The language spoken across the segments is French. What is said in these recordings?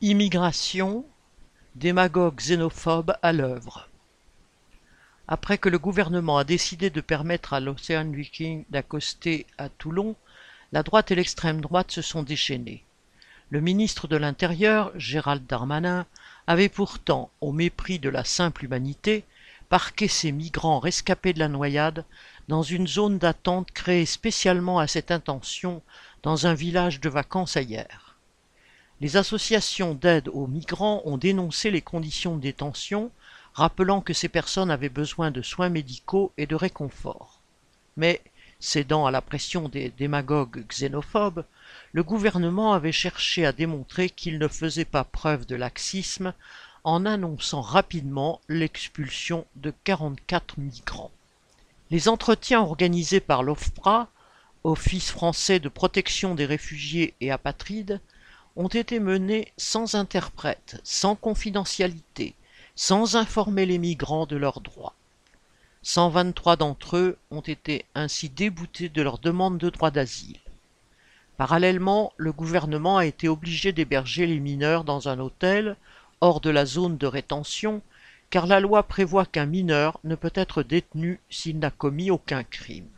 Immigration, démagogue xénophobe à l'œuvre. Après que le gouvernement a décidé de permettre à l'Ocean Viking d'accoster à Toulon, la droite et l'extrême droite se sont déchaînées. Le ministre de l'Intérieur, Gérald Darmanin, avait pourtant, au mépris de la simple humanité, parqué ces migrants rescapés de la noyade dans une zone d'attente créée spécialement à cette intention dans un village de vacances ailleurs. Les associations d'aide aux migrants ont dénoncé les conditions de détention, rappelant que ces personnes avaient besoin de soins médicaux et de réconfort. Mais, cédant à la pression des démagogues xénophobes, le gouvernement avait cherché à démontrer qu'il ne faisait pas preuve de laxisme en annonçant rapidement l'expulsion de 44 migrants. Les entretiens organisés par l'OFPRA, Office français de protection des réfugiés et apatrides, ont été menés sans interprète, sans confidentialité, sans informer les migrants de leurs droits. 123 d'entre eux ont été ainsi déboutés de leur demande de droit d'asile. Parallèlement, le gouvernement a été obligé d'héberger les mineurs dans un hôtel hors de la zone de rétention, car la loi prévoit qu'un mineur ne peut être détenu s'il n'a commis aucun crime.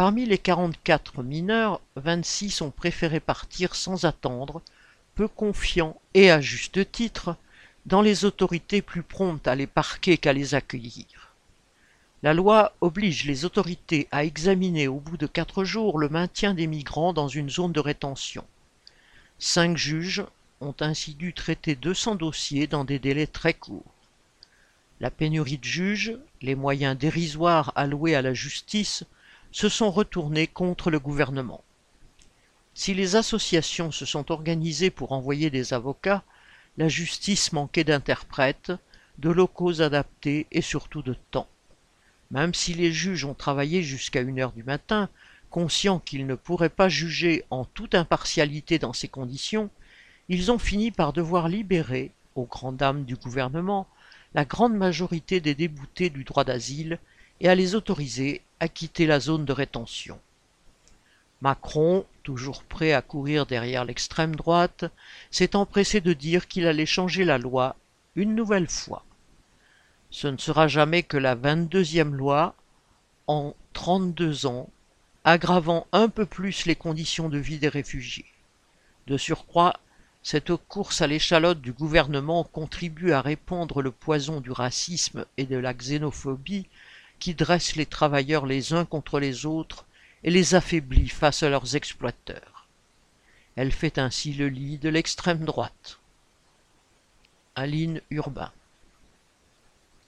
Parmi les 44 mineurs, 26 ont préféré partir sans attendre, peu confiants et à juste titre dans les autorités plus promptes à les parquer qu'à les accueillir. La loi oblige les autorités à examiner au bout de quatre jours le maintien des migrants dans une zone de rétention. Cinq juges ont ainsi dû traiter 200 dossiers dans des délais très courts. La pénurie de juges, les moyens dérisoires alloués à la justice se sont retournés contre le gouvernement. Si les associations se sont organisées pour envoyer des avocats, la justice manquait d'interprètes, de locaux adaptés et surtout de temps. Même si les juges ont travaillé jusqu'à une heure du matin, conscients qu'ils ne pourraient pas juger en toute impartialité dans ces conditions, ils ont fini par devoir libérer, aux grandes dames du gouvernement, la grande majorité des déboutés du droit d'asile et à les autoriser à quitter la zone de rétention. Macron, toujours prêt à courir derrière l'extrême droite, s'est empressé de dire qu'il allait changer la loi une nouvelle fois. Ce ne sera jamais que la vingt-deuxième loi en trente-deux ans, aggravant un peu plus les conditions de vie des réfugiés. De surcroît, cette course à l'échalote du gouvernement contribue à répandre le poison du racisme et de la xénophobie qui dresse les travailleurs les uns contre les autres et les affaiblit face à leurs exploiteurs. Elle fait ainsi le lit de l'extrême droite. Aline Urbain